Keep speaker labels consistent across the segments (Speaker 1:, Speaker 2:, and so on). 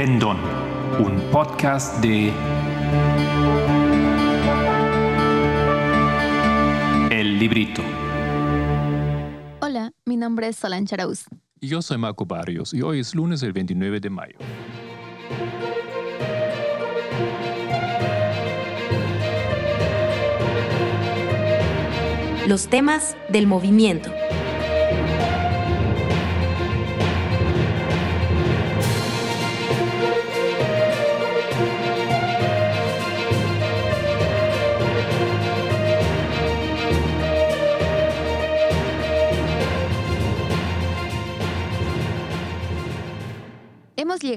Speaker 1: Pendón, un podcast de El Librito.
Speaker 2: Hola, mi nombre es Solange Arauz.
Speaker 3: Y yo soy Marco Barrios y hoy es lunes el 29 de mayo.
Speaker 4: Los temas del movimiento.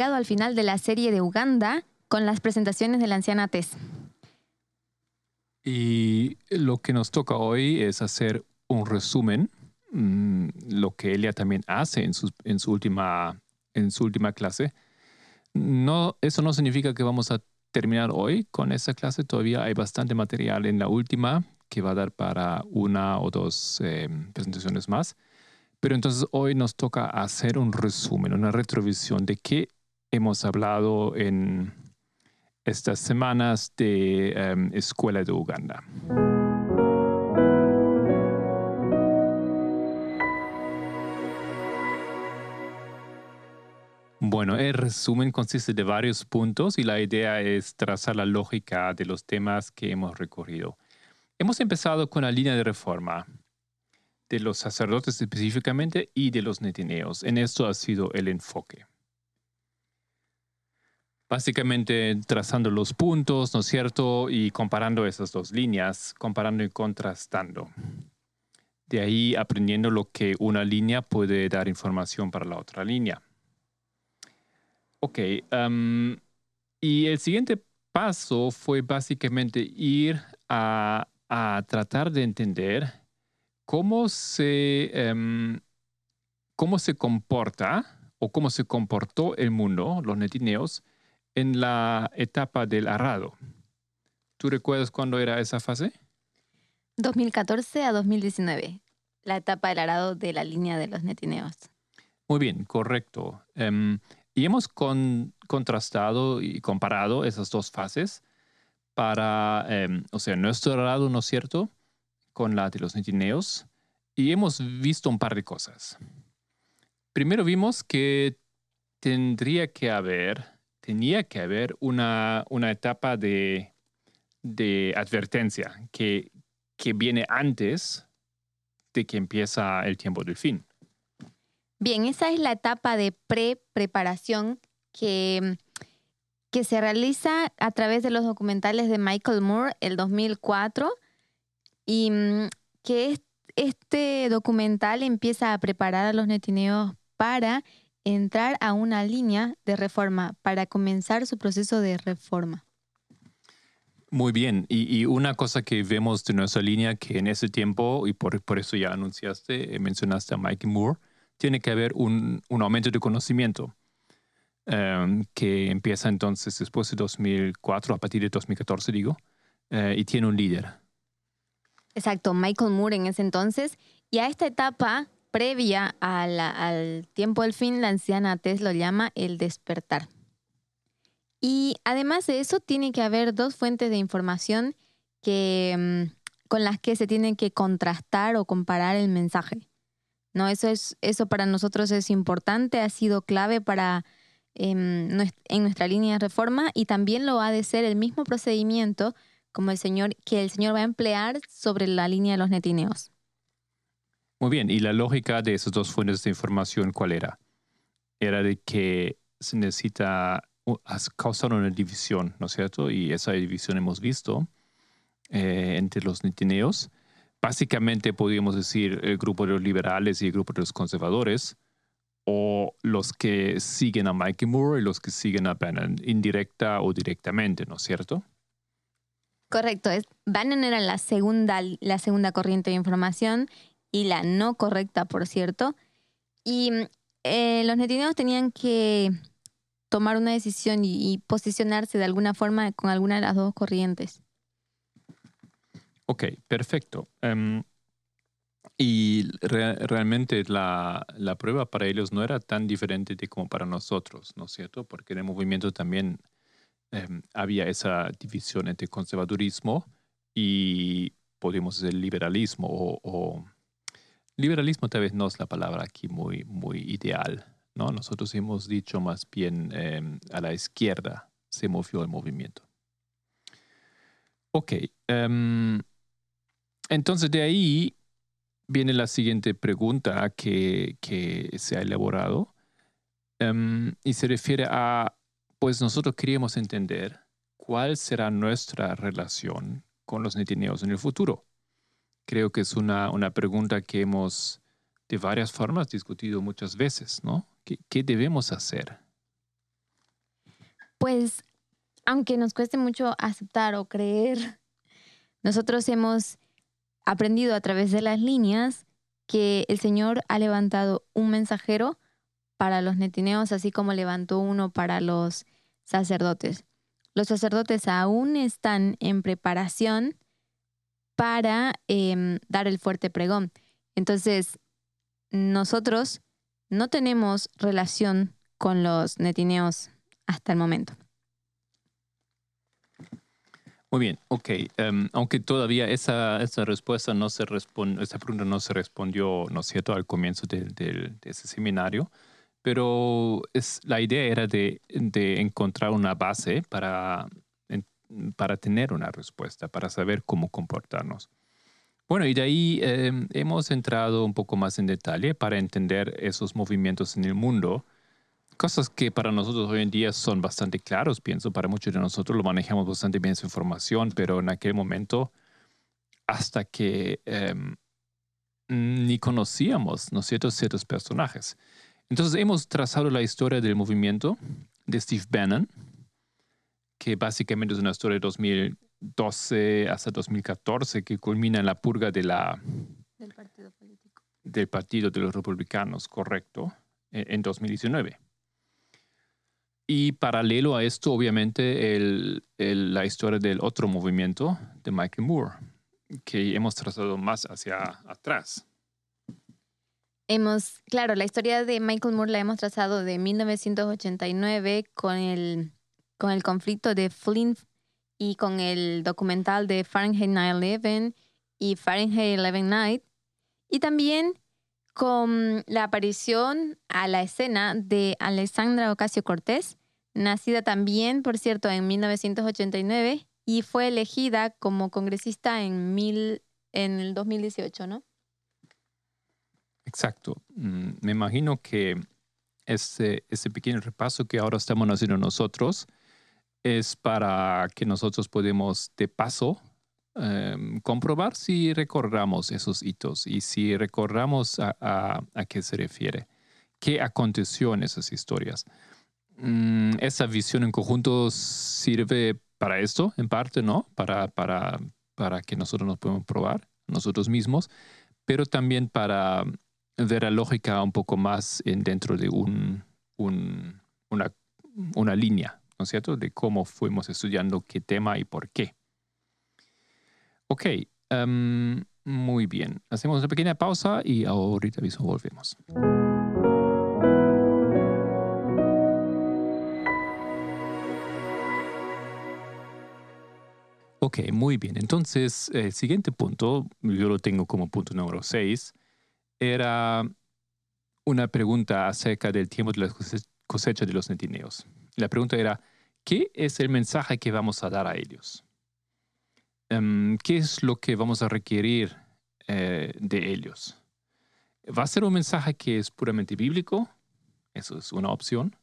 Speaker 2: Llegado al final de la serie de Uganda con las presentaciones de la anciana Tess.
Speaker 3: Y lo que nos toca hoy es hacer un resumen, mm, lo que ella también hace en su, en su, última, en su última clase. No, eso no significa que vamos a terminar hoy con esa clase, todavía hay bastante material en la última que va a dar para una o dos eh, presentaciones más. Pero entonces hoy nos toca hacer un resumen, una retrovisión de qué hemos hablado en estas semanas de em, Escuela de Uganda. Bueno, el resumen consiste de varios puntos y la idea es trazar la lógica de los temas que hemos recorrido. Hemos empezado con la línea de reforma de los sacerdotes específicamente y de los netineos. En esto ha sido el enfoque. Básicamente trazando los puntos, ¿no es cierto? Y comparando esas dos líneas, comparando y contrastando. De ahí aprendiendo lo que una línea puede dar información para la otra línea. Ok, y el siguiente paso fue básicamente ir a, tratar de entender cómo se, em, cómo se comporta o cómo se comportó el mundo, los netineos, en la etapa del arado. ¿Tú recuerdas cuándo era esa fase?
Speaker 2: 2014 a 2019, la etapa del arado de la línea de los netineos.
Speaker 3: Muy bien, correcto. Em, y hemos contrastado y comparado esas dos fases para, em, o sea, nuestro arado, ¿no es cierto?, con la de los netineos, y hemos visto un par de cosas. Primero vimos que tendría que haber, tenía que haber una, una etapa de, de advertencia que, que viene antes de que empieza el tiempo del fin.
Speaker 2: Bien, esa es la etapa de pre-preparación que, que se realiza a través de los documentales de Michael Moore, el 2004, y mm, que este documental empieza a preparar a los netineos para entrar a una línea de reforma, para comenzar su proceso de reforma.
Speaker 3: Muy bien, y, una cosa que vemos de nuestra línea que en ese tiempo, y por, por eso ya anunciaste, eh, mencionaste a Mike Moore, tiene que haber un, aumento de conocimiento em, que empieza entonces después de 2004, a partir de 2014 digo, eh, y tiene un líder.
Speaker 2: Exacto, Michael Moore en ese entonces. Y a esta etapa previa al tiempo del fin, la anciana Tess lo llama el despertar. Y además de eso, tiene que haber dos fuentes de información que, mm, con las que se tiene que contrastar o comparar el mensaje. ¿no? Eso, es, eso para nosotros es importante, ha sido clave para em, en nuestra línea de reforma y también lo ha de ser el mismo procedimiento como el Señor, que el Señor va a emplear sobre la línea de los netineos.
Speaker 3: Muy bien, y la lógica de esas dos fuentes de información, ¿cuál era? Era de que se necesita causar una división, ¿no es cierto? Y esa división hemos visto eh, entre los netineos básicamente podríamos decir el grupo de los liberales y el grupo de los conservadores, o los que siguen a Mike Moore y los que siguen a Bannon, indirecta o directamente, ¿no es cierto?
Speaker 2: Correcto, Bannon era la segunda, la segunda corriente de información y la no correcta, por cierto. Y eh, los netineos tenían que tomar una decisión y posicionarse de alguna forma con alguna de las dos corrientes.
Speaker 3: Ok, perfecto. Em, Y re- realmente la, la prueba para ellos no era tan diferente de como para nosotros, ¿no es cierto? Porque en el movimiento también em, había esa división entre conservadurismo y, podríamos decir, liberalismo. O, o- liberalismo tal vez no es la palabra aquí muy, muy ideal, ¿no? Nosotros hemos dicho más bien em, a la izquierda se movió el movimiento. Ok. em, entonces de ahí viene la siguiente pregunta que, que se ha elaborado em, y se refiere a, pues nosotros queríamos entender cuál será nuestra relación con los netineos en el futuro. Creo que es una, una pregunta que hemos de varias formas discutido muchas veces, ¿no? ¿Qué, qué debemos hacer?
Speaker 2: Pues, aunque nos cueste mucho aceptar o creer, nosotros hemos aprendido a través de las líneas que el Señor ha levantado un mensajero para los netineos, así como levantó uno para los sacerdotes. Los sacerdotes aún están en preparación para em, dar el fuerte pregón. Entonces, nosotros no tenemos relación con los netineos hasta el momento.
Speaker 3: Muy bien, ok. Em, aunque todavía esa, esa respuesta no se responde, esa pregunta no se respondió, ¿no es cierto?, al comienzo del- de ese seminario, pero es, la idea era de, de encontrar una base para, para tener una respuesta, para saber cómo comportarnos. Bueno, y de ahí em, hemos entrado un poco más en detalle para entender esos movimientos en el mundo cosas que para nosotros hoy en día son bastante claros, pienso, para muchos de nosotros lo manejamos bastante bien esa información, pero en aquel momento, hasta que em, ni conocíamos, ¿no es cierto?, ciertos personajes. Entonces hemos trazado la historia del movimiento de Steve Bannon, que básicamente es una historia de 2012 hasta 2014 que culmina en la purga de la,
Speaker 2: Del partido político.
Speaker 3: del Partido de los Republicanos, correcto, en en 2019. Y paralelo a esto, obviamente, el- el- la historia del otro movimiento de Michael Moore, que hemos trazado más hacia atrás.
Speaker 2: Hemos, claro, la historia de Michael Moore la hemos trazado de 1989 con el, con el conflicto de Flint y con el documental de Fahrenheit 9-11 y Fahrenheit 11 Night. Y también con la aparición a la escena de Alexandra Ocasio Cortés, nacida también, por cierto, en 1989 y fue elegida como congresista en, mil, en el 2018, ¿no?
Speaker 3: Exacto. Mm, Me imagino que ese, ese pequeño repaso que ahora estamos haciendo nosotros es para que nosotros podamos de paso em, comprobar si recordamos esos hitos y si recordamos a, a- a qué se refiere, qué aconteció en esas historias. Mm, esa visión en conjunto sirve para esto, en parte, ¿no? Para, para, para que nosotros nos podamos probar nosotros mismos, pero también para ver la lógica un poco más en, dentro de un, un- una, una línea, ¿no es cierto? De cómo fuimos estudiando qué tema y por qué. Ok, em, muy bien. Hacemos una pequeña pausa y ahorita mismo volvemos. Ok, muy bien. Entonces, el siguiente punto, yo lo tengo como punto número 6, era una pregunta acerca del tiempo de la cose- cosecha de los netineos. La pregunta era, ¿qué es el mensaje que vamos a dar a ellos? Em, ¿Qué es lo que vamos a requerir eh, de ellos? ¿Va a ser un mensaje que es puramente bíblico? Eso es una opción.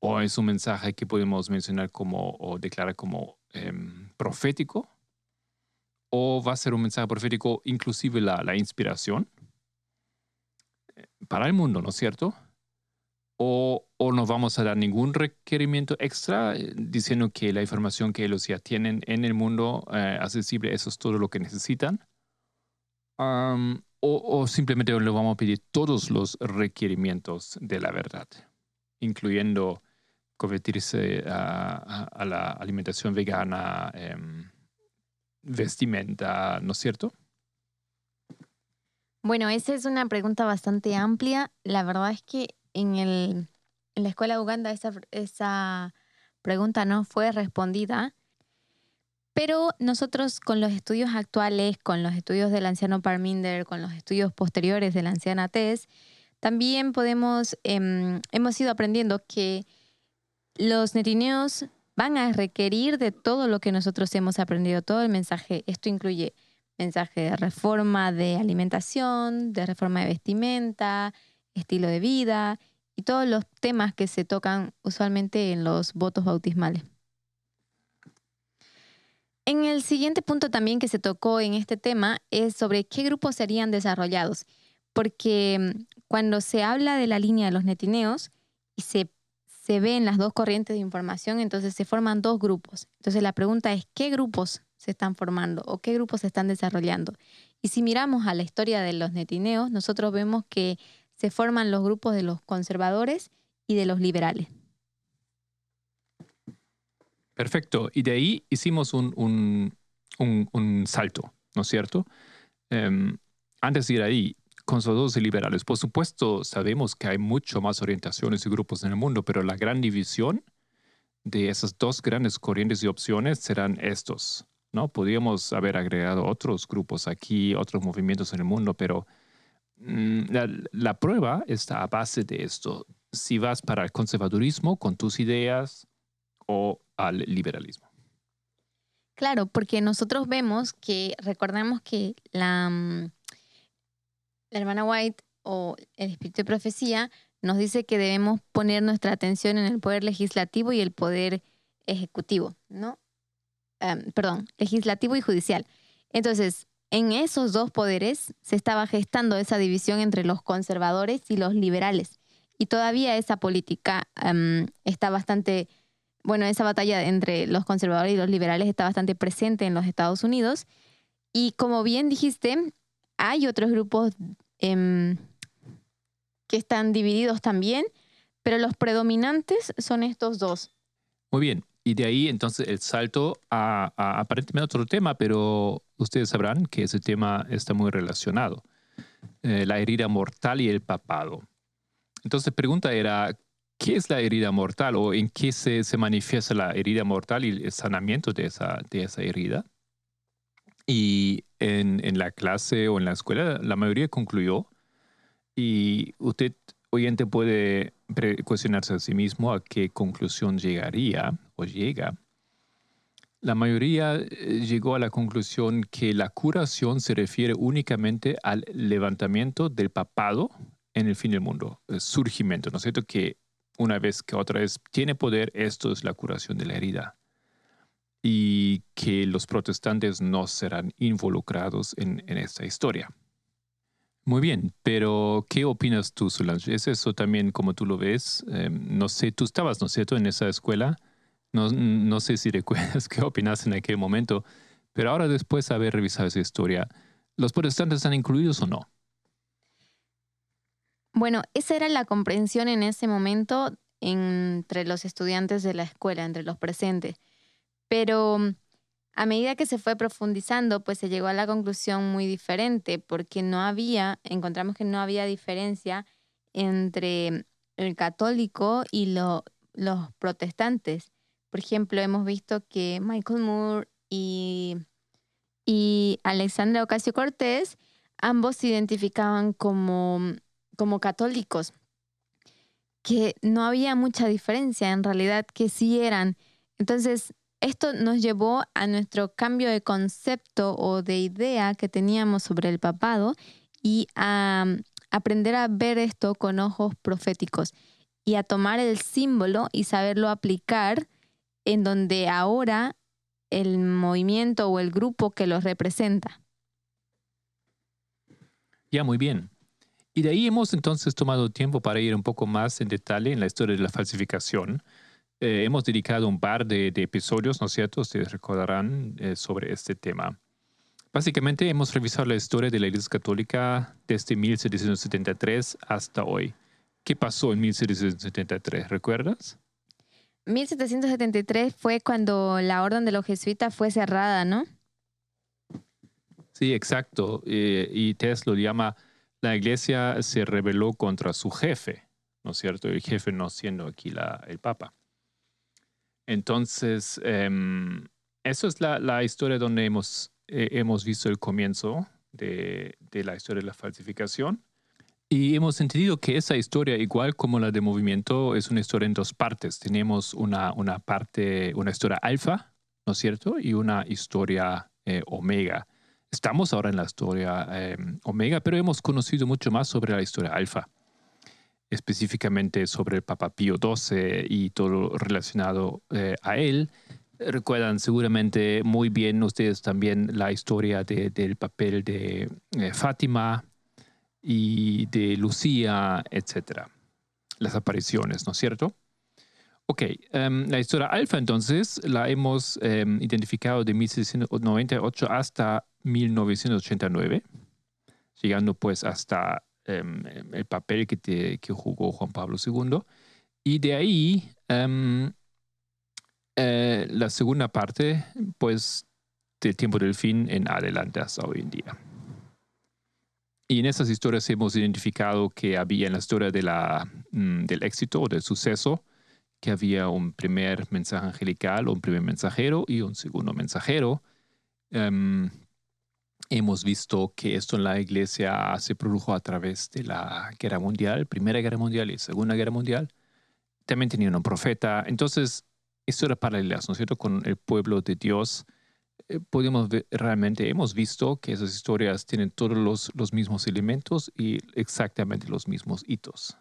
Speaker 3: ¿O es un mensaje que podemos mencionar como o declarar como em, profético? ¿O va a ser un mensaje profético inclusive la, la inspiración? para el mundo, ¿no es cierto? O, o no vamos a dar ningún requerimiento extra eh, diciendo que la información que ellos ya tienen en el mundo eh, accesible, eso es todo lo que necesitan. Am, o, o simplemente le vamos a pedir todos los requerimientos de la verdad, incluyendo convertirse a, a- a la alimentación vegana, em, vestimenta, ¿no es cierto?
Speaker 2: Bueno, esa es una pregunta bastante amplia. La verdad es que en, el, en la escuela de Uganda esa, pregunta no fue respondida. Pero nosotros con los estudios actuales, con los estudios del anciano Parminder, con los estudios posteriores de la anciana Tess, también podemos, em, hemos ido aprendiendo que los netineos van a requerir de todo lo que nosotros hemos aprendido, todo el mensaje. Esto incluye mensaje de reforma de alimentación, de reforma de vestimenta, estilo de vida todos los temas que se tocan usualmente en los votos bautismales. En el siguiente punto también que se tocó en este tema es sobre qué grupos serían desarrollados, porque mm, cuando se habla de la línea de los netineos y se, se ven las dos corrientes de información, entonces se forman dos grupos. Entonces la pregunta es, ¿qué grupos se están formando o qué grupos se están desarrollando. Y si miramos a la historia de los netineos, nosotros vemos que se forman los grupos de los conservadores y de los liberales.
Speaker 3: Perfecto. Y de ahí hicimos un, un, salto, ¿no es cierto? Em, antes de ir ahí, conservadores y liberales, por supuesto sabemos que hay mucho más orientaciones y grupos en el mundo, pero la gran división de esas dos grandes corrientes y opciones serán estos. ¿no? Podríamos haber agregado otros grupos aquí, otros movimientos en el mundo, pero mm, la, prueba está a base de esto. Si vas para el conservadurismo con tus ideas o al liberalismo.
Speaker 2: Claro, porque nosotros vemos que, recordemos que la, mm, la hermana White o el espíritu de profecía nos dice que debemos poner nuestra atención en el poder legislativo y el poder ejecutivo, ¿no? Em, perdón, legislativo y judicial. Entonces, en esos dos poderes se estaba gestando esa división entre los conservadores y los liberales. Y todavía esa política em, está bastante, bueno, esa batalla entre los conservadores y los liberales está bastante presente en los Estados Unidos. Y como bien dijiste, hay otros grupos em, que están divididos también, pero los predominantes son estos dos.
Speaker 3: Muy bien. Y de ahí entonces el salto a, aparentemente otro tema, pero ustedes sabrán que ese tema está muy relacionado. Eh, la herida mortal y el papado. Entonces la pregunta era, ¿qué es la herida mortal o en qué se, se manifiesta la herida mortal y el sanamiento de esa, de esa herida? Y en, en la clase o en la escuela la mayoría concluyó y usted oyente puede cuestionarse a sí mismo a qué conclusión llegaría o llega. La mayoría eh, llegó a la conclusión que la curación se refiere únicamente al levantamiento del papado en el fin del mundo, el surgimiento, ¿no es cierto? Que una vez que otra vez tiene poder, esto es la curación de la herida. Y que los protestantes no serán involucrados en, en esta historia. Muy bien, pero ¿qué opinas tú, Solange? ¿Es eso también como tú lo ves? Em, no sé, tú estabas, ¿no es cierto?, en esa escuela. No, no sé si recuerdas qué opinas en aquel momento, pero ahora después de haber revisado esa historia, ¿los protestantes están incluidos o no?
Speaker 2: Bueno, esa era la comprensión en ese momento entre los estudiantes de la escuela, entre los presentes. Pero a medida que se fue profundizando, pues se llegó a la conclusión muy diferente, porque no había, encontramos que no había diferencia entre el católico y los protestantes. Por ejemplo, hemos visto que Michael Moore y, y Alexandra Ocasio Cortés ambos se identificaban como, como católicos, que no había mucha diferencia, en realidad que sí eran. Entonces, esto nos llevó a nuestro cambio de concepto o de idea que teníamos sobre el papado y a mm, aprender a ver esto con ojos proféticos y a tomar el símbolo y saberlo aplicar en donde ahora el movimiento o el grupo que los representa.
Speaker 3: Ya, muy bien. Y de ahí hemos entonces tomado tiempo para ir un poco más en detalle en la historia de la falsificación eh, hemos dedicado un par de, episodios, ¿no es cierto? Ustedes recordarán eh, sobre este tema. Básicamente hemos revisado la historia de la Iglesia Católica desde 1773 hasta hoy. ¿Qué pasó en 1773? ¿Recuerdas?
Speaker 2: 1773 fue cuando la Orden de los Jesuitas fue cerrada, ¿no?
Speaker 3: Sí, exacto. Eh, y Tess lo llama la iglesia se rebeló contra su jefe, ¿no es cierto? El jefe no siendo aquí el Papa. Entonces, em, eso es la, la, historia donde hemos, eh, hemos visto el comienzo de, de, la historia de la falsificación. Y hemos entendido que esa historia, igual como la de movimiento, es una historia en dos partes. Tenemos una, una parte, una historia alfa, ¿no es cierto? Y una historia eh, omega. Estamos ahora en la historia em, omega, pero hemos conocido mucho más sobre la historia alfa específicamente sobre el Papa Pío XII y todo relacionado eh, a él. Recuerdan seguramente muy bien ustedes también la historia del papel de eh, Fátima y de Lucía, etc. Las apariciones, ¿no es cierto? Ok, em, la historia alfa entonces la hemos em, identificado de 1698 hasta 1989, llegando pues hasta Em, el papel que, que, jugó Juan Pablo II. Y de ahí, eh, la segunda parte, pues, del tiempo del fin en adelante hasta hoy en día. Y en esas historias hemos identificado que había en la historia de la, mm, del éxito o del suceso, que había un primer mensaje angelical, un primer mensajero y un segundo mensajero. Em, Hemos visto que esto en la iglesia se produjo a través de la guerra mundial, Primera Guerra Mundial y Segunda Guerra Mundial. También tenían un profeta. Entonces, historias paralelas, ¿no es cierto?, con el pueblo de Dios. Eh, podemos ver, realmente hemos visto que esas historias tienen todos los, los mismos elementos y exactamente los mismos hitos.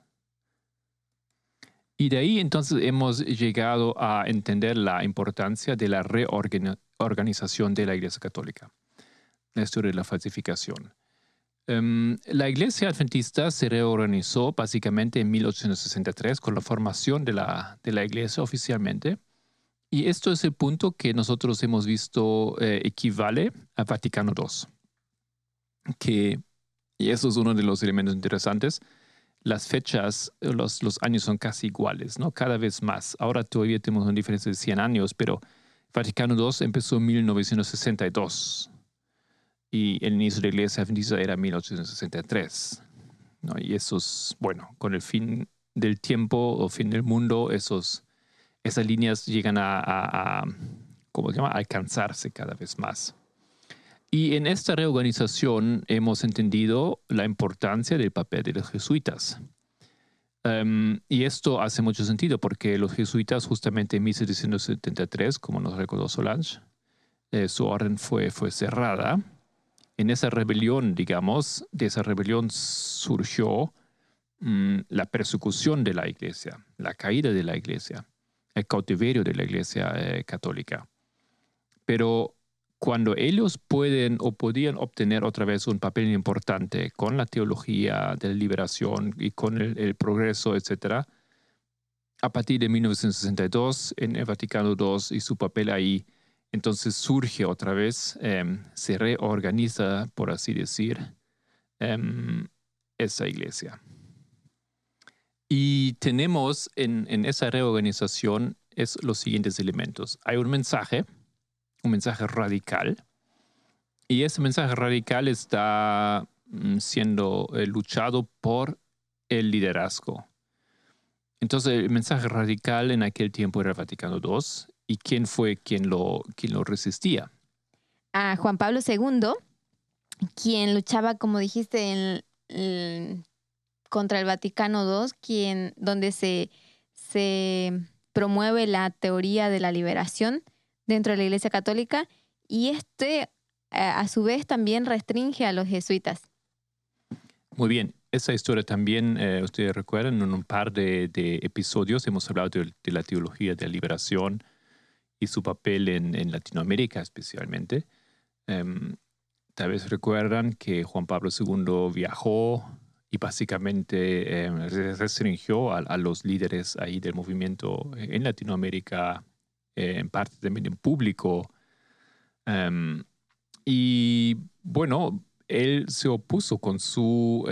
Speaker 3: Y de ahí entonces hemos llegado a entender la importancia de la reorganización de la Iglesia Católica la historia de la falsificación. Em, la iglesia adventista se reorganizó básicamente en 1863 con la formación de la, de la iglesia oficialmente. Y esto es el punto que nosotros hemos visto eh, equivale a Vaticano II. Que, y eso es uno de los elementos interesantes, las fechas, los, los años son casi iguales, ¿no? Cada vez más. Ahora todavía tenemos una diferencia de 100 años, pero Vaticano II empezó en 1962 y el inicio de la iglesia adventista era 1863. ¿no? Y esos, bueno, con el fin del tiempo o fin del mundo, esos, esas líneas llegan a, a, ¿cómo se llama? alcanzarse cada vez más. Y en esta reorganización hemos entendido la importancia del papel de los jesuitas. Em, y esto hace mucho sentido porque los jesuitas justamente en 1773, como nos recordó Solange, eh, su orden fue, fue cerrada en esa rebelión, digamos, de esa rebelión surgió mm, la persecución de la iglesia, la caída de la iglesia, el cautiverio de la iglesia eh, católica. Pero cuando ellos pueden o podían obtener otra vez un papel importante con la teología de la liberación y con el, el progreso, etc., a partir de 1962 en el Vaticano II y su papel ahí, entonces surge otra vez, em, se reorganiza, por así decir, em, esa iglesia. Y tenemos en, en, esa reorganización es los siguientes elementos. Hay un mensaje, un mensaje radical, y ese mensaje radical está mm, siendo eh, luchado por el liderazgo. Entonces el mensaje radical en aquel tiempo era el Vaticano II ¿Y quién fue quien lo, quien lo resistía?
Speaker 2: A Juan Pablo II, quien luchaba, como dijiste, en, contra el Vaticano II, quien, donde se, se promueve la teoría de la liberación dentro de la Iglesia Católica y este a su vez también restringe a los jesuitas.
Speaker 3: Muy bien, esa historia también, eh, ustedes recuerdan, en un par de, episodios hemos hablado de, la teología de la liberación y su papel en, Latinoamérica especialmente. Em, tal vez recuerdan que Juan Pablo II viajó y básicamente em, restringió a, los líderes ahí del movimiento en Latinoamérica, eh, en parte también en público. Em, y bueno, él se opuso con su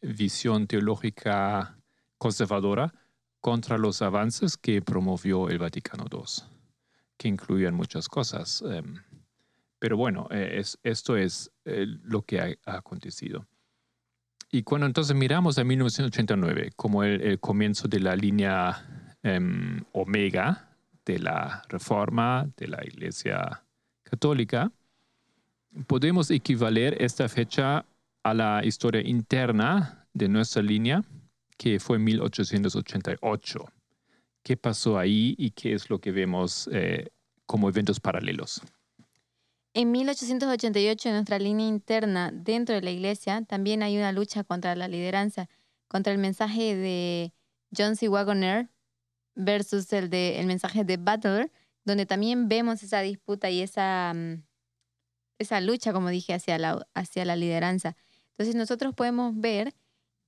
Speaker 3: visión teológica conservadora contra los avances que promovió el Vaticano II que incluían muchas cosas. Em, pero bueno, eh, es, esto es eh, lo que ha, acontecido. Y cuando entonces miramos a 1989 como el, comienzo de la línea em, omega de la reforma de la Iglesia Católica, podemos equivaler esta fecha a la historia interna de nuestra línea, que fue 1888. ¿Qué pasó ahí y qué es lo que vemos eh, como eventos paralelos?
Speaker 2: En 1888, en nuestra línea interna dentro de la iglesia, también hay una lucha contra la lideranza, contra el mensaje de John C. Wagoner versus el, de, el mensaje de Butler, donde también vemos esa disputa y esa, mm, esa lucha, como dije, hacia la, hacia la lideranza. Entonces nosotros podemos ver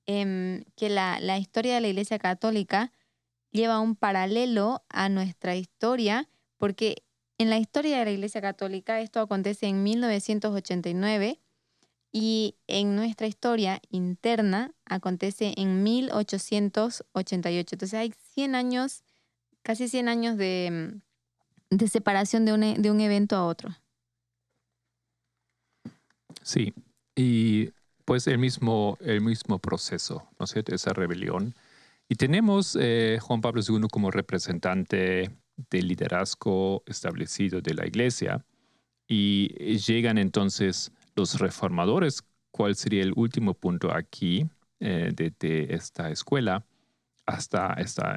Speaker 2: em, que la, la historia de la Iglesia Católica lleva un paralelo a nuestra historia, porque en la historia de la Iglesia Católica esto acontece en 1989 y en nuestra historia interna acontece en 1888. Entonces hay 100 años, casi 100 años de, de separación de un, de un evento a otro.
Speaker 3: Sí, y pues el mismo, el mismo proceso, ¿no es cierto? Esa rebelión. Y tenemos eh, Juan Pablo II como representante del liderazgo establecido de la iglesia y llegan entonces los reformadores, cuál sería el último punto aquí eh, de, esta escuela hasta,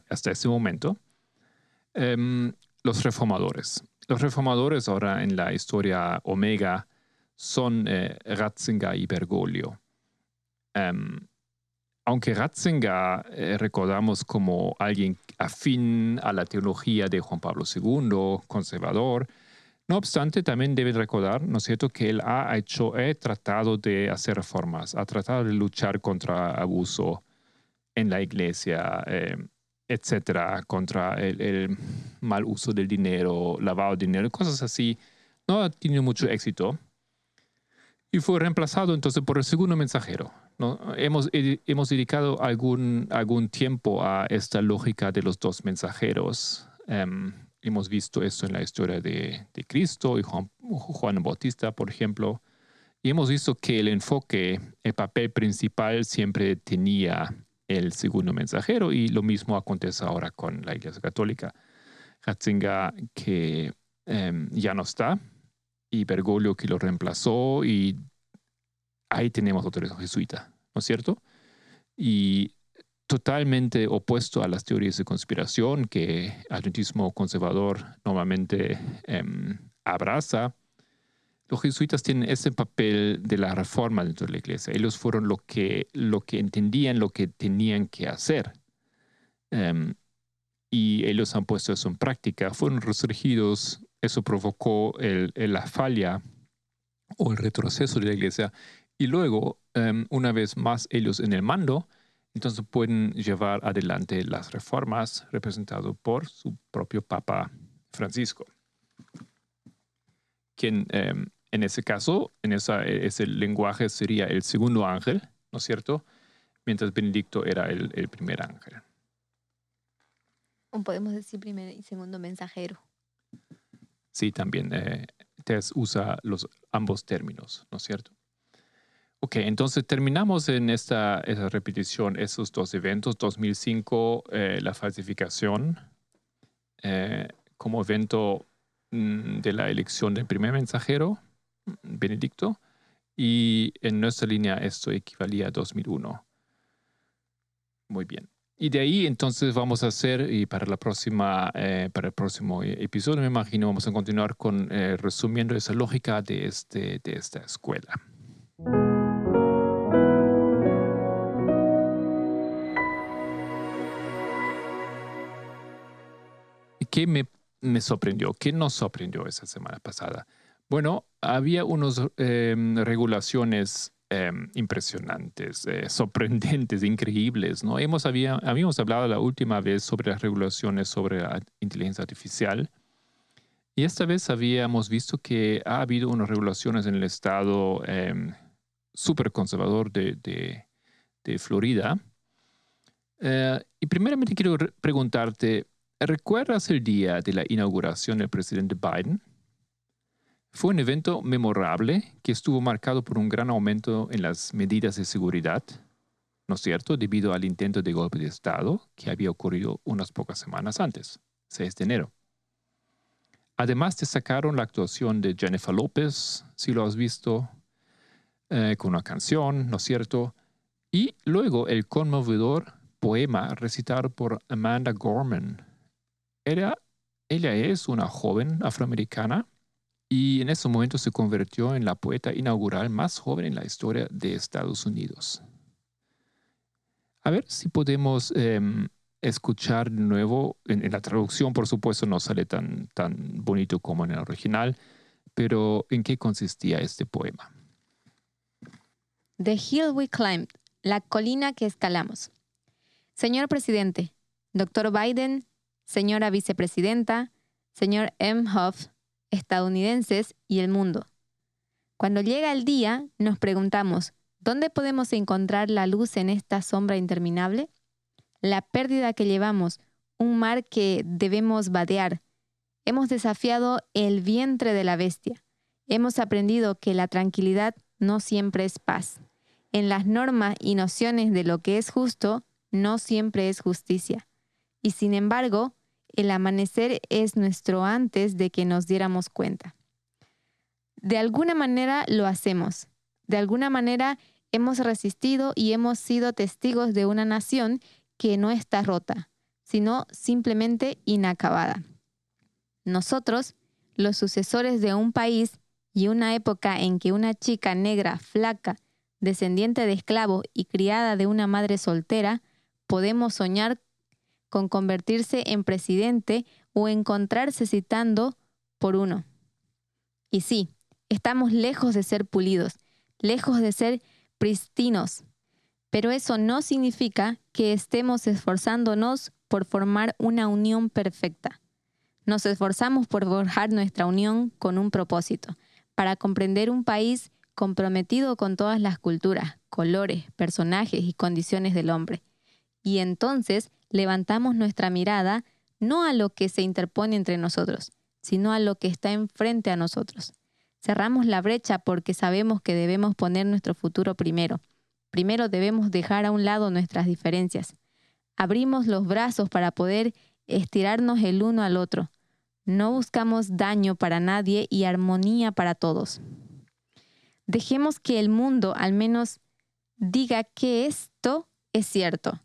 Speaker 3: ese momento. Em, los reformadores. Los reformadores ahora en la historia Omega son eh, Ratzinger y Bergoglio. Em, aunque Ratzinger eh, recordamos como alguien afín a la teología de Juan Pablo II, conservador, no obstante, también debe recordar, ¿no es cierto?, que él ha hecho, ha tratado de hacer reformas, ha tratado de luchar contra abuso en la iglesia, eh, etcétera, contra el, mal uso del dinero, lavado de dinero, cosas así. No ha tenido mucho éxito. Y fue reemplazado entonces por el segundo mensajero, Hemos, hemos dedicado algún, algún tiempo a esta lógica de los dos mensajeros. Em, hemos visto esto en la historia de, de Cristo y Juan, Juan, Bautista, por ejemplo. Y hemos visto que el enfoque, el papel principal siempre tenía el segundo mensajero y lo mismo acontece ahora con la Iglesia Católica. Ratzinger que em, ya no está y Bergoglio que lo reemplazó y ahí tenemos otro jesuita, ¿no es cierto? Y totalmente opuesto a las teorías de conspiración que el adventismo conservador normalmente em, abraza. Los jesuitas tienen ese papel de la reforma dentro de la iglesia. Ellos fueron lo que, lo que entendían, lo que tenían que hacer. Em, y ellos han puesto eso en práctica. Fueron restringidos. Eso provocó la falla o el retroceso de la iglesia y luego, em, una vez más ellos en el mando, entonces pueden llevar adelante las reformas representadas por su propio Papa Francisco, quien em, en ese caso, en esa, ese lenguaje sería el segundo ángel, ¿no es cierto? Mientras Benedicto era el, primer ángel.
Speaker 2: O podemos decir primer y segundo mensajero.
Speaker 3: Sí, también eh, usa los, ambos términos, ¿no es cierto? Ok, entonces terminamos en esta, repetición, esos dos eventos. 2005, eh, la falsificación eh, como evento mm, de la elección del primer mensajero, Benedicto, y en nuestra línea esto equivalía a 2001. Muy bien. Y de ahí entonces vamos a hacer, y para, la próxima, eh, para el próximo episodio me imagino, vamos a continuar con resumiendo esa lógica de, este, de esta escuela. ¿Qué me, sorprendió? ¿Qué nos sorprendió esa semana pasada? Bueno, había unas em, regulaciones em, impresionantes, eh, sorprendentes, increíbles. ¿no? Hemos, había, habíamos hablado la última vez sobre las regulaciones sobre la inteligencia artificial. Y esta vez habíamos visto que ha habido unas regulaciones en el estado eh, súper conservador de, de, Florida. Eh, y primeramente quiero preguntarte, ¿Recuerdas el día de la inauguración del presidente Biden? Fue un evento memorable que estuvo marcado por un gran aumento en las medidas de seguridad. ¿no es cierto?, debido al intento de golpe de Estado que había ocurrido unas pocas semanas antes, 6 de enero. Además destacaron la actuación de Jennifer López, si lo has visto, eh, con una canción, ¿no es cierto? Y luego el conmovedor poema recitado por Amanda Gorman. Ella es una joven afroamericana y en ese momento se convirtió en la poeta inaugural más joven en la historia de Estados Unidos. A ver si podemos em, escuchar de nuevo, en, la traducción por supuesto no sale tan, tan bonito como en el original, pero ¿en qué consistía este poema?
Speaker 2: The Hill We Climbed, la colina que escalamos. Señor presidente, doctor Biden, señora vicepresidenta, señor M. Huff, estadounidenses y el mundo. Cuando llega el día, nos preguntamos, ¿dónde podemos encontrar la luz en esta sombra interminable? La pérdida que llevamos, un mar que debemos vadear. Hemos desafiado el vientre de la bestia. Hemos aprendido que la tranquilidad no siempre es paz. En las normas y nociones de lo que es justo, no siempre es justicia. Y sin embargo, el amanecer es nuestro antes de que nos diéramos cuenta. De alguna manera lo hacemos. De alguna manera hemos resistido y hemos sido testigos de una nación que no está rota, sino simplemente inacabada. Nosotros, los sucesores de un país y una época en que una chica negra, flaca, descendiente de esclavo y criada de una madre soltera, podemos soñar con convertirse en presidente o encontrarse citando por uno. Y sí, estamos lejos de ser pulidos, lejos de ser pristinos, pero eso no significa que estemos esforzándonos por formar una unión perfecta. Nos esforzamos por forjar nuestra unión con un propósito, para comprender un país comprometido con todas las culturas, colores, personajes y condiciones del hombre. Y entonces levantamos nuestra mirada no a lo que se interpone entre nosotros, sino a lo que está enfrente a nosotros. Cerramos la brecha porque sabemos que debemos poner nuestro futuro primero. Primero debemos dejar a un lado nuestras diferencias. Abrimos los brazos para poder estirarnos el uno al otro. No buscamos daño para nadie y armonía para todos. Dejemos que el mundo al menos diga que esto es cierto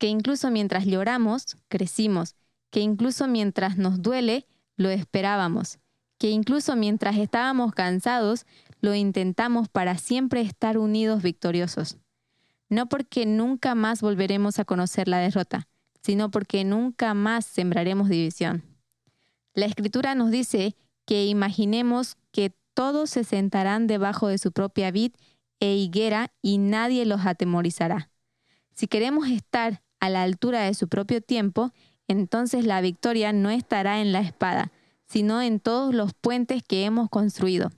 Speaker 2: que incluso mientras lloramos, crecimos, que incluso mientras nos duele, lo esperábamos, que incluso mientras estábamos cansados, lo intentamos para siempre estar unidos victoriosos. No porque nunca más volveremos a conocer la derrota, sino porque nunca más sembraremos división. La escritura nos dice que imaginemos que todos se sentarán debajo de su propia vid e higuera y nadie los atemorizará. Si queremos estar a la altura de su propio tiempo, entonces la victoria no estará en la espada, sino en todos los puentes que hemos construido.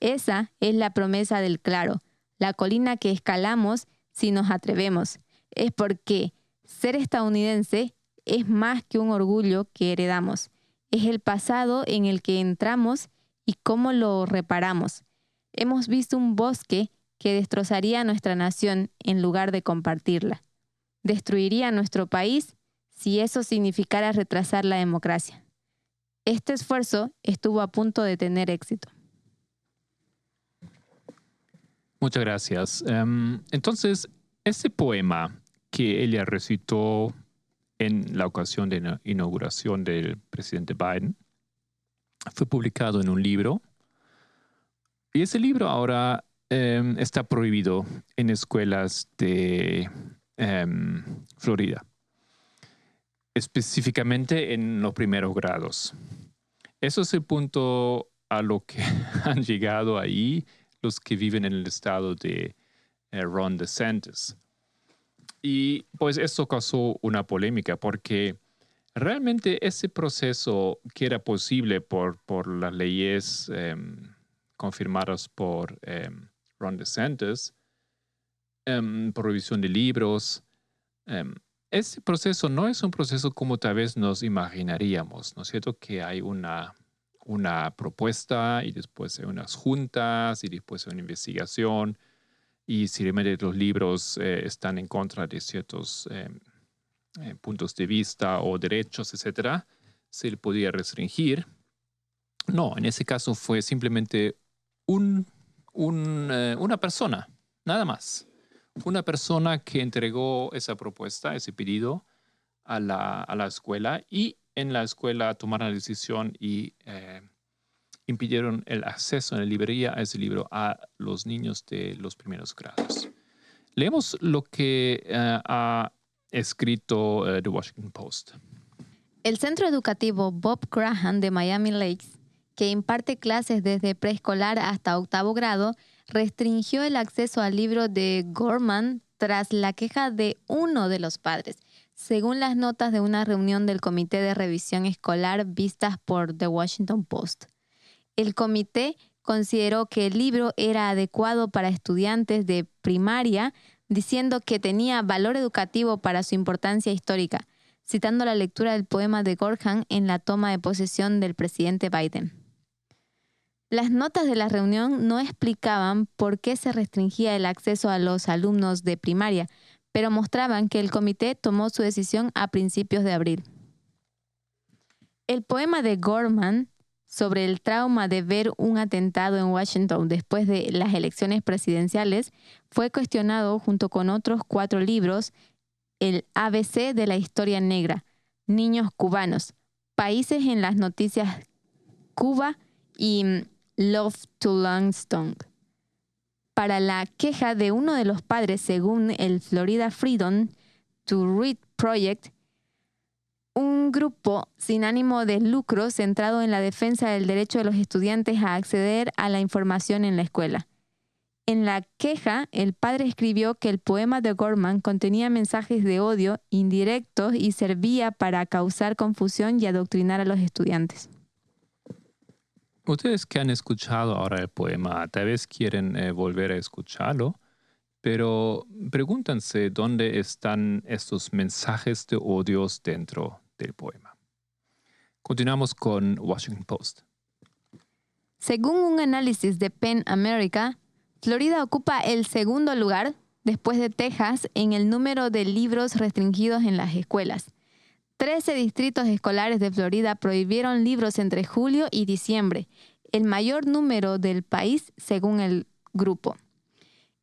Speaker 2: Esa es la promesa del claro, la colina que escalamos si nos atrevemos. Es porque ser estadounidense es más que un orgullo que heredamos. Es el pasado en el que entramos y cómo lo reparamos. Hemos visto un bosque que destrozaría nuestra nación en lugar de compartirla destruiría nuestro país si eso significara retrasar la democracia. Este esfuerzo estuvo a punto de tener éxito.
Speaker 3: Muchas gracias. Em, entonces, ese poema que ella recitó en la ocasión de la inauguración del presidente Biden fue publicado en un libro. Y ese libro ahora em, está prohibido en escuelas de Em, Florida, específicamente en los primeros grados. Eso es el punto a lo que han llegado ahí los que viven en el estado de eh, Ron DeSantis. Y pues eso causó una polémica porque realmente ese proceso que era posible por, por las leyes em, confirmadas por em, Ron DeSantis, um, de libros. Em, ese proceso no es un proceso como tal vez nos imaginaríamos, ¿no es cierto? Que hay una, una propuesta y después hay unas juntas y después hay una investigación y si realmente los libros eh, están en contra de ciertos eh, eh, puntos de vista o derechos, etcétera, se le podía restringir. No, en ese caso fue simplemente un, una persona, nada más. Una persona que entregó esa propuesta, ese pedido a la, a la escuela y en la escuela tomaron la decisión y impidieron el acceso en la librería a ese libro a los niños de los primeros grados. Leemos lo que eh, ha escrito eh, The Washington Post.
Speaker 2: El centro educativo Bob Graham de Miami Lakes, que imparte clases desde preescolar hasta octavo grado, restringió el acceso al libro de Gorman tras la queja de uno de los padres, según las notas de una reunión del Comité de Revisión Escolar vistas por The Washington Post. El comité consideró que el libro era adecuado para estudiantes de primaria, diciendo que tenía valor educativo para su importancia histórica, citando la lectura del poema de Gorham en la toma de posesión del presidente Biden. Las notas de la reunión no explicaban por qué se restringía el acceso a los alumnos de primaria, pero mostraban que el comité tomó su decisión a principios de abril. El poema de Gorman sobre el trauma de ver un atentado en Washington después de las elecciones presidenciales, fue cuestionado junto con otros cuatro libros, el ABC de la historia negra, Niños cubanos, Países en las noticias Cuba y mm, Love to Longstone. Para la queja de uno de los padres, según el Florida Freedom to Read Project, un grupo sin ánimo de lucro centrado en la defensa del derecho de los estudiantes a acceder a la información en la escuela. En la queja, el padre escribió que el poema de Gorman contenía mensajes de odio indirectos y servía para causar confusión y adoctrinar a los estudiantes.
Speaker 3: Ustedes que han escuchado ahora el poema, tal vez quieren eh, volver a escucharlo, pero pregúntense dónde están estos mensajes de odios dentro del poema. Continuamos con Washington Post.
Speaker 2: Según un análisis de PEN America, Florida ocupa el segundo lugar, después de Texas, en el número de libros restringidos en las escuelas. Trece distritos escolares de Florida prohibieron libros entre julio y diciembre, el mayor número del país según el grupo.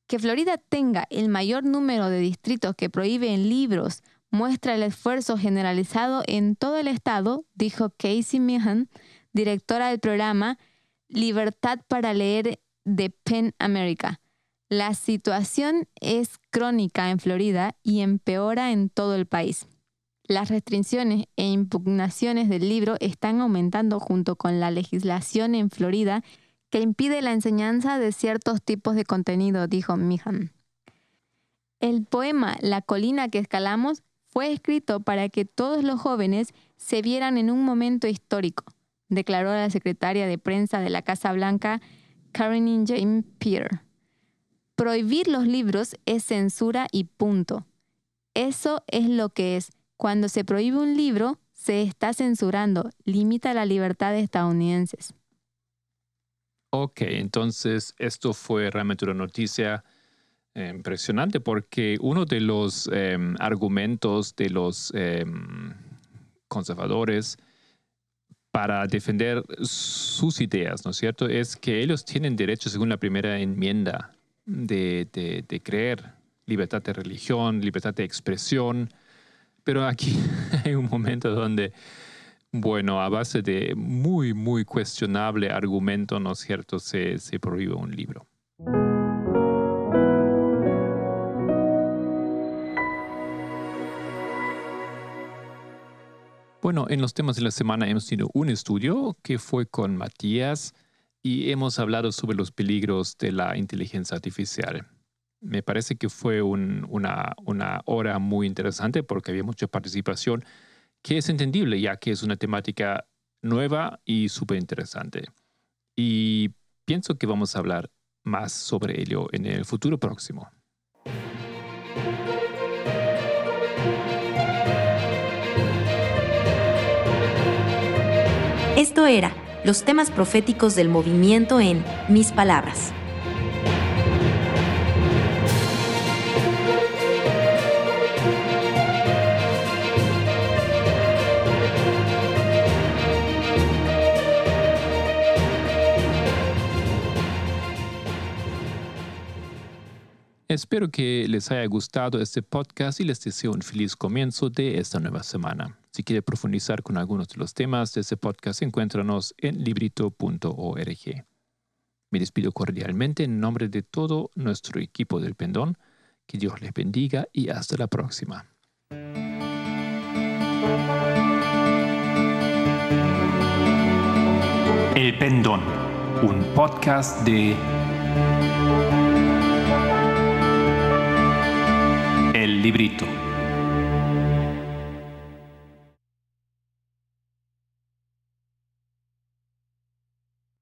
Speaker 2: Que Florida tenga el mayor número de distritos que prohíben libros muestra el esfuerzo generalizado en todo el estado, dijo Casey Meehan, directora del programa Libertad para leer de PEN America. La situación es crónica en Florida y empeora en todo el país. Las restricciones e impugnaciones del libro están aumentando junto con la legislación en Florida que impide la enseñanza de ciertos tipos de contenido, dijo Meehan. El poema La colina que escalamos fue escrito para que todos los jóvenes se vieran en un momento histórico, declaró la secretaria de prensa de la Casa Blanca, Karen Jane Pierre. Prohibir los libros es censura y punto. Eso es lo que es. Cuando se prohíbe un libro, se está censurando, limita la libertad de estadounidenses.
Speaker 3: Ok, entonces esto fue realmente una noticia eh, impresionante porque uno de los em, argumentos de los em, conservadores para defender sus ideas, ¿no es cierto?, es que ellos tienen derecho, según la primera enmienda, de, de creer libertad de religión, libertad de expresión, pero aquí hay un momento donde bueno, a base de muy, muy cuestionable argumento, ¿no es cierto?, se, se prohíbe un libro. Bueno, en los temas de la semana hemos tenido un estudio que fue con Matías y hemos hablado sobre los peligros de la inteligencia artificial. Me parece que fue una, una hora muy interesante porque había mucha participación que es entendible ya que es una temática nueva y súper interesante. Y pienso que vamos a hablar más sobre ello en el futuro próximo.
Speaker 4: Esto era los temas proféticos del movimiento en Mis Palabras.
Speaker 3: Espero que les haya gustado este podcast y les deseo un feliz comienzo de esta nueva semana. Si quiere profundizar con algunos de los temas de este podcast, encuéntranos en librito.org. Me despido cordialmente en nombre de todo nuestro equipo del Pendón. Que Dios les bendiga y hasta la próxima.
Speaker 1: El Pendón, un podcast de Librito.